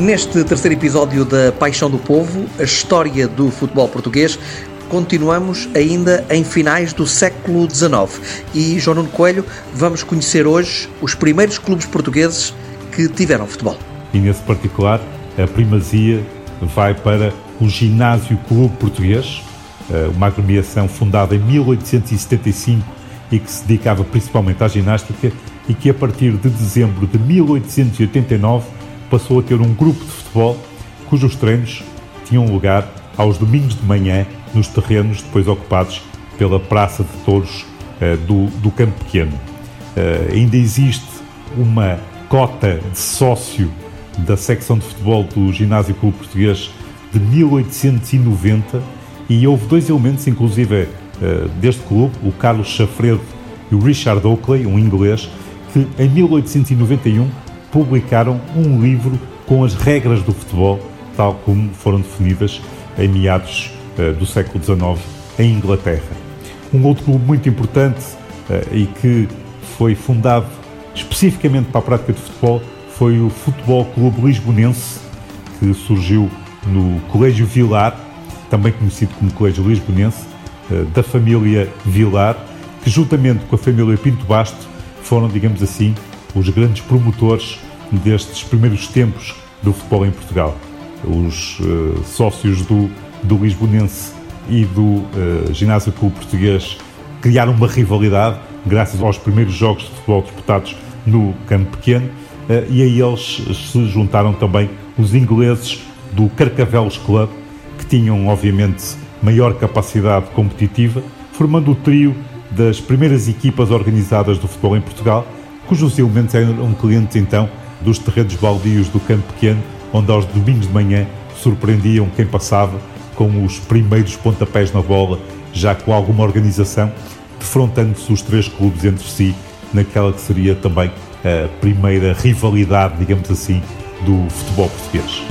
Neste terceiro episódio da Paixão do Povo, a história do futebol português, continuamos ainda em finais do século XIX. E, João Nuno Coelho, vamos conhecer hoje os primeiros clubes portugueses que tiveram futebol. E nesse particular, a primazia vai para o Ginásio Clube Português, eh, uma agremiação fundada em 1875 e que se dedicava principalmente à ginástica e que a partir de dezembro de 1889 passou a ter um grupo de futebol cujos treinos tinham lugar aos domingos de manhã nos terrenos depois ocupados pela Praça de Touros uh, do, do Campo Pequeno. Uh, ainda existe uma cota de sócio da secção de futebol do Ginásio Clube Português de 1890 e houve dois elementos, inclusive uh, deste clube, o Carlos Chafredo e o Richard Oakley, um inglês, que em 1891 publicaram um livro com as regras do futebol, tal como foram definidas em meados uh, do século XIX em Inglaterra. Um outro clube muito importante uh, e que foi fundado especificamente para a prática de futebol foi o Futebol Clube Lisbonense, que surgiu no Colégio Vilar, também conhecido como Colégio Lisbonense, uh, da família Vilar, que juntamente com a família Pinto Basto foram, digamos assim, os grandes promotores destes primeiros tempos do futebol em Portugal. Os uh, sócios do, do Lisbonense e do uh, Ginásio Clube Português criaram uma rivalidade graças aos primeiros jogos de futebol disputados no campo pequeno uh, e a eles se juntaram também os ingleses do Carcavelos Club, que tinham obviamente maior capacidade competitiva, formando o trio das primeiras equipas organizadas do futebol em Portugal, cujos elementos eram clientes então dos terrenos baldios do campo pequeno, onde aos domingos de manhã surpreendiam quem passava com os primeiros pontapés na bola, já com alguma organização, defrontando-se os três clubes entre si, naquela que seria também a primeira rivalidade, digamos assim, do futebol português.